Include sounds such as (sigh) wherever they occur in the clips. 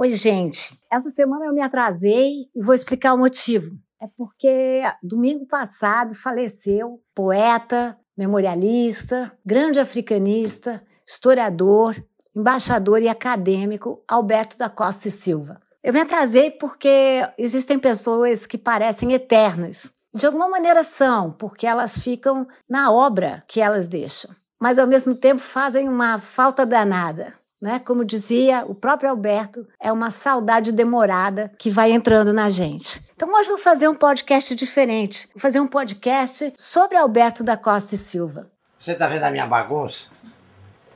Oi, gente. Essa semana eu me atrasei e vou explicar o motivo. É porque domingo passado faleceu poeta, memorialista, grande africanista, historiador, embaixador e acadêmico Alberto da Costa e Silva. Eu me atrasei porque existem pessoas que parecem eternas. De alguma maneira são, porque elas ficam na obra que elas deixam, mas ao mesmo tempo fazem uma falta danada. Né? Como dizia o próprio Alberto, é uma saudade demorada que vai entrando na gente. Então hoje vou fazer um podcast diferente. Vou fazer um podcast sobre Alberto da Costa e Silva. Você está vendo a minha bagunça?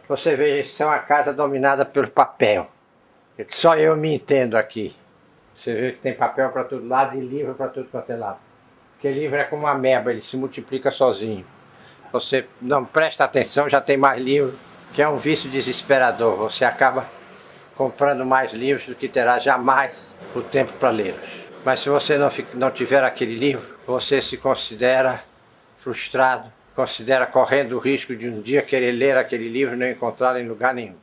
Você vê, isso é uma casa dominada pelo papel. Só eu me entendo aqui. Você vê que tem papel para todo lado e livro para tudo quanto é lado. Porque livro é como uma meba, ele se multiplica sozinho. Você não presta atenção, já tem mais livro que é um vício desesperador. Você acaba comprando mais livros do que terá jamais o tempo para lê-los. Mas se você não, não tiver aquele livro, você se considera frustrado, considera correndo o risco de um dia querer ler aquele livro e não encontrá-lo em lugar nenhum.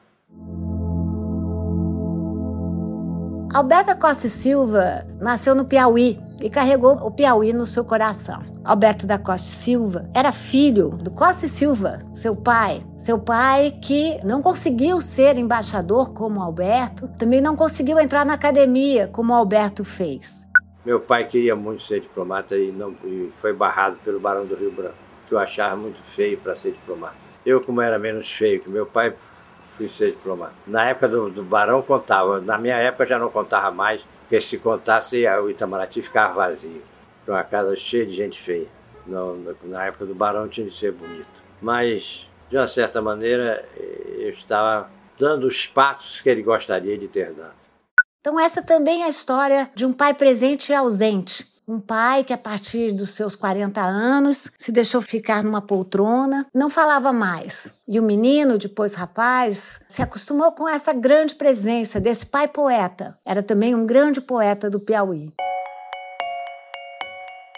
Alberta Costa e Silva nasceu no Piauí e carregou o Piauí no seu coração. Alberto da Costa Silva era filho do Costa Silva, seu pai. Seu pai que não conseguiu ser embaixador como Alberto, também não conseguiu entrar na academia como Alberto fez. Meu pai queria muito ser diplomata e, não, e foi barrado pelo Barão do Rio Branco, que eu achava muito feio para ser diplomata. Eu, como era menos feio que meu pai, fui ser diplomata. Na época do, do Barão contava, na minha época já não contava mais, porque se contasse o Itamaraty ficava vazio. Era uma casa cheia de gente feia. Na época do Barão tinha de ser bonito. Mas, de uma certa maneira, eu estava dando os passos que ele gostaria de ter dado. Então, essa também é a história de um pai presente e ausente, um pai que, a partir dos seus 40 anos, se deixou ficar numa poltrona, não falava mais. E o menino, depois rapaz, se acostumou com essa grande presença desse pai poeta. Era também um grande poeta do Piauí.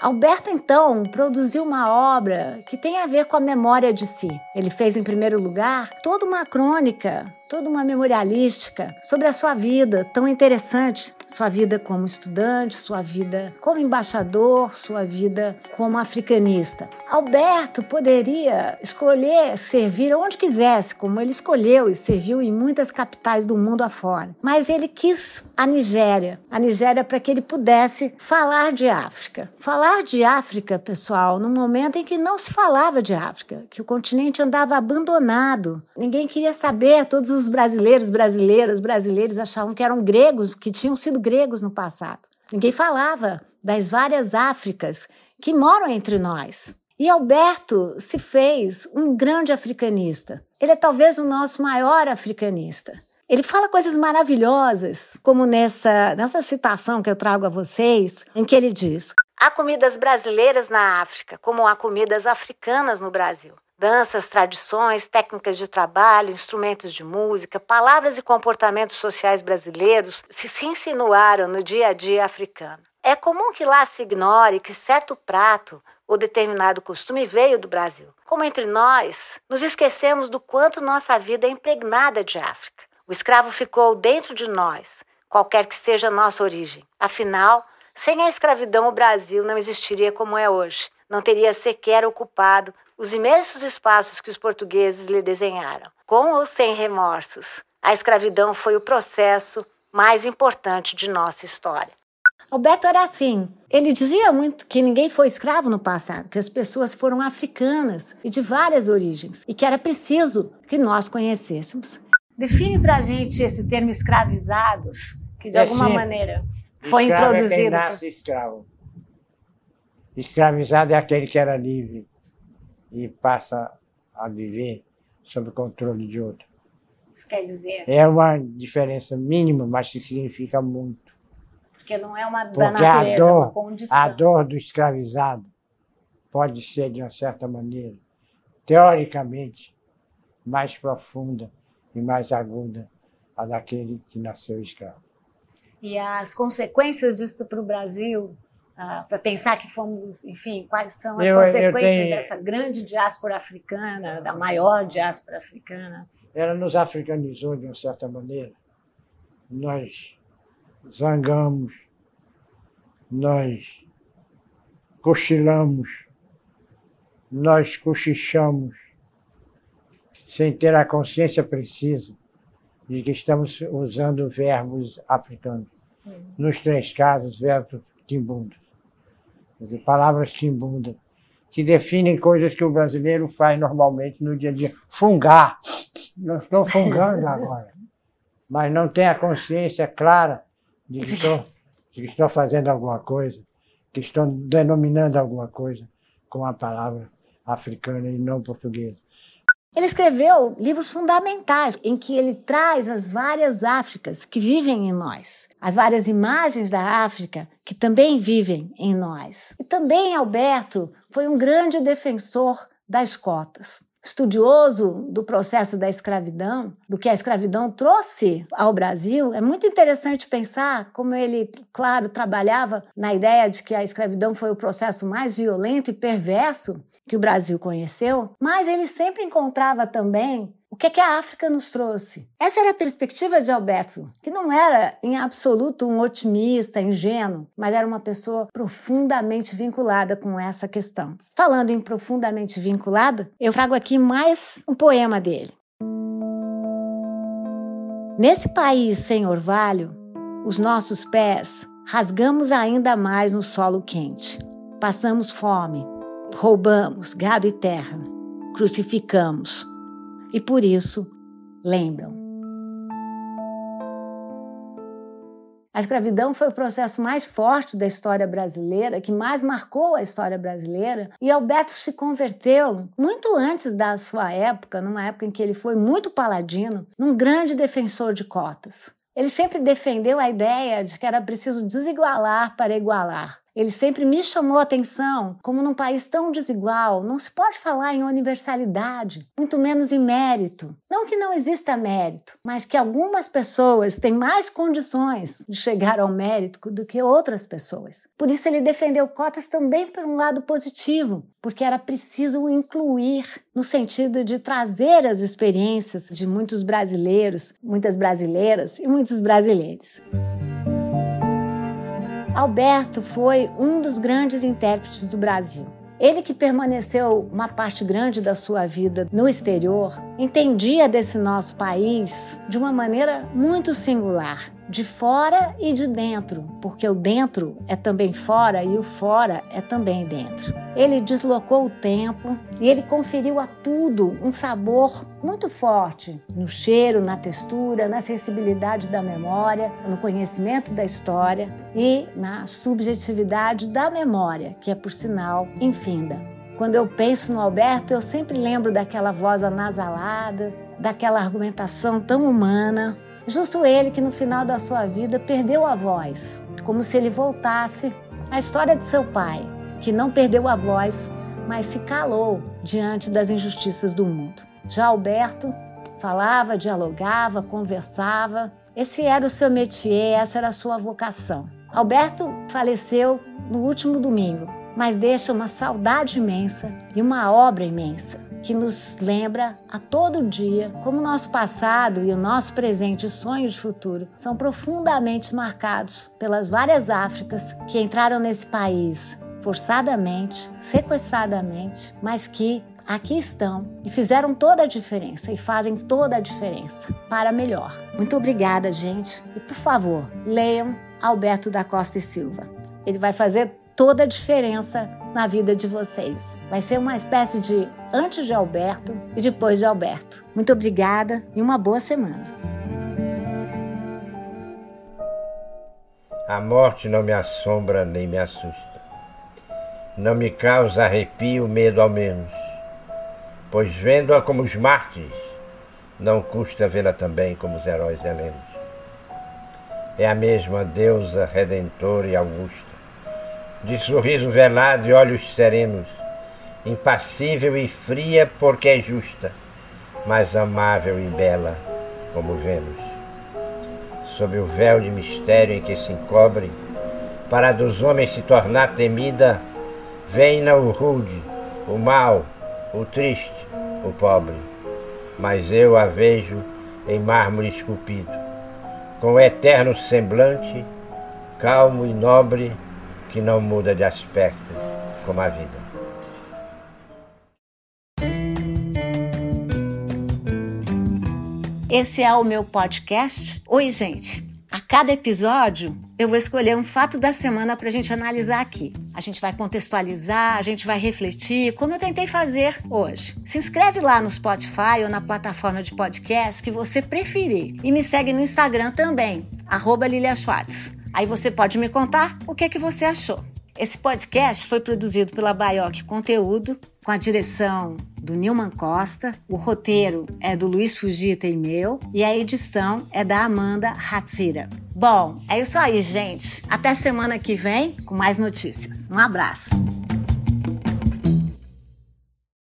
Alberto, então, produziu uma obra que tem a ver com a memória de si. Ele fez, em primeiro lugar, toda uma crônica toda uma memorialística sobre a sua vida tão interessante, sua vida como estudante, sua vida como embaixador, sua vida como africanista. Alberto poderia escolher servir onde quisesse, como ele escolheu e serviu em muitas capitais do mundo afora. Mas ele quis a Nigéria, a Nigéria para que ele pudesse falar de África. Falar de África, pessoal, num momento em que não se falava de África, que o continente andava abandonado. Ninguém queria saber, todos os os brasileiros, brasileiras, brasileiros achavam que eram gregos, que tinham sido gregos no passado. Ninguém falava das várias Áfricas que moram entre nós. E Alberto se fez um grande africanista. Ele é talvez o nosso maior africanista. Ele fala coisas maravilhosas, como nessa, nessa citação que eu trago a vocês, em que ele diz: Há comidas brasileiras na África, como há comidas africanas no Brasil danças, tradições, técnicas de trabalho, instrumentos de música, palavras e comportamentos sociais brasileiros se, se insinuaram no dia a dia africano. É comum que lá se ignore que certo prato ou determinado costume veio do Brasil. Como entre nós, nos esquecemos do quanto nossa vida é impregnada de África. O escravo ficou dentro de nós, qualquer que seja a nossa origem. Afinal, sem a escravidão, o Brasil não existiria como é hoje. Não teria sequer ocupado os imensos espaços que os portugueses lhe desenharam. Com ou sem remorsos, a escravidão foi o processo mais importante de nossa história. Alberto era assim. Ele dizia muito que ninguém foi escravo no passado, que as pessoas foram africanas e de várias origens, e que era preciso que nós conhecêssemos. Define para a gente esse termo escravizados, que de é alguma sim. maneira foi escravo introduzido. É quem nasce escravo. Escravizado é aquele que era livre e passa a viver sob o controle de outro. Isso quer dizer? É uma diferença mínima, mas que significa muito. Porque não é uma da Porque natureza, a dor, é uma condição. A dor do escravizado pode ser, de uma certa maneira, teoricamente, mais profunda e mais aguda a daquele que nasceu escravo. E as consequências disso para o Brasil ah, para pensar que fomos, enfim, quais são as eu, consequências eu tenho... dessa grande diáspora africana, da maior diáspora africana. Ela nos africanizou de uma certa maneira. Nós zangamos, nós cochilamos, nós cochichamos, sem ter a consciência precisa de que estamos usando verbos africanos. Nos três casos, verbos timbundos. palavras timbundas, que definem coisas que o brasileiro faz normalmente no dia a dia. Fungar. Não estou fungando (laughs) agora. Mas não tem a consciência clara de que estou, de que estou fazendo alguma coisa, que estou denominando alguma coisa com a palavra africana e não portuguesa. Ele escreveu livros fundamentais em que ele traz as várias Áfricas que vivem em nós, as várias imagens da África que também vivem em nós. E também Alberto foi um grande defensor das cotas. Estudioso do processo da escravidão, do que a escravidão trouxe ao Brasil, é muito interessante pensar como ele, claro, trabalhava na ideia de que a escravidão foi o processo mais violento e perverso que o Brasil conheceu, mas ele sempre encontrava também o que, é que a África nos trouxe. Essa era a perspectiva de Alberto, que não era em absoluto um otimista, ingênuo, mas era uma pessoa profundamente vinculada com essa questão. Falando em profundamente vinculada, eu trago aqui mais um poema dele. Nesse país sem orvalho, os nossos pés rasgamos ainda mais no solo quente. Passamos fome, roubamos gado e terra, crucificamos e por isso lembram. A escravidão foi o processo mais forte da história brasileira, que mais marcou a história brasileira, e Alberto se converteu muito antes da sua época, numa época em que ele foi muito paladino, num grande defensor de cotas. Ele sempre defendeu a ideia de que era preciso desigualar para igualar. Ele sempre me chamou a atenção como num país tão desigual não se pode falar em universalidade, muito menos em mérito. Não que não exista mérito, mas que algumas pessoas têm mais condições de chegar ao mérito do que outras pessoas. Por isso ele defendeu cotas também por um lado positivo, porque era preciso incluir no sentido de trazer as experiências de muitos brasileiros, muitas brasileiras e muitos brasileiros. Alberto foi um dos grandes intérpretes do Brasil. Ele que permaneceu uma parte grande da sua vida no exterior, entendia desse nosso país de uma maneira muito singular de fora e de dentro, porque o dentro é também fora e o fora é também dentro. Ele deslocou o tempo e ele conferiu a tudo um sabor muito forte no cheiro, na textura, na sensibilidade da memória, no conhecimento da história e na subjetividade da memória, que é por sinal infinda. Quando eu penso no Alberto, eu sempre lembro daquela voz anasalada, daquela argumentação tão humana, Justo ele que no final da sua vida perdeu a voz, como se ele voltasse à história de seu pai, que não perdeu a voz, mas se calou diante das injustiças do mundo. Já Alberto falava, dialogava, conversava. Esse era o seu métier, essa era a sua vocação. Alberto faleceu no último domingo, mas deixa uma saudade imensa e uma obra imensa que nos lembra a todo dia como o nosso passado e o nosso presente e sonhos de futuro são profundamente marcados pelas várias Áfricas que entraram nesse país forçadamente, sequestradamente, mas que aqui estão e fizeram toda a diferença e fazem toda a diferença para melhor. Muito obrigada, gente. E por favor, leiam Alberto da Costa e Silva. Ele vai fazer toda a diferença na vida de vocês. Vai ser uma espécie de antes de Alberto e depois de Alberto. Muito obrigada e uma boa semana. A morte não me assombra nem me assusta. Não me causa arrepio, medo ao menos. Pois vendo-a como os mártires, não custa vê-la também como os heróis helenos. É a mesma deusa redentora e augusta de sorriso velado e olhos serenos, impassível e fria porque é justa, mas amável e bela como Vênus. Sob o véu de mistério em que se encobre, para dos homens se tornar temida, vem-na o rude, o mau, o triste, o pobre. Mas eu a vejo em mármore esculpido, com eterno semblante, calmo e nobre, que não muda de aspecto como a vida. Esse é o meu podcast. Oi, gente. A cada episódio, eu vou escolher um fato da semana para a gente analisar aqui. A gente vai contextualizar, a gente vai refletir, como eu tentei fazer hoje. Se inscreve lá no Spotify ou na plataforma de podcast que você preferir. E me segue no Instagram também, arroba Lilia Schwartz. Aí você pode me contar o que, é que você achou. Esse podcast foi produzido pela Baioc Conteúdo, com a direção do Nilman Costa, o roteiro é do Luiz Fugita e meu, e a edição é da Amanda Hatsira. Bom, é isso aí, gente. Até semana que vem com mais notícias. Um abraço.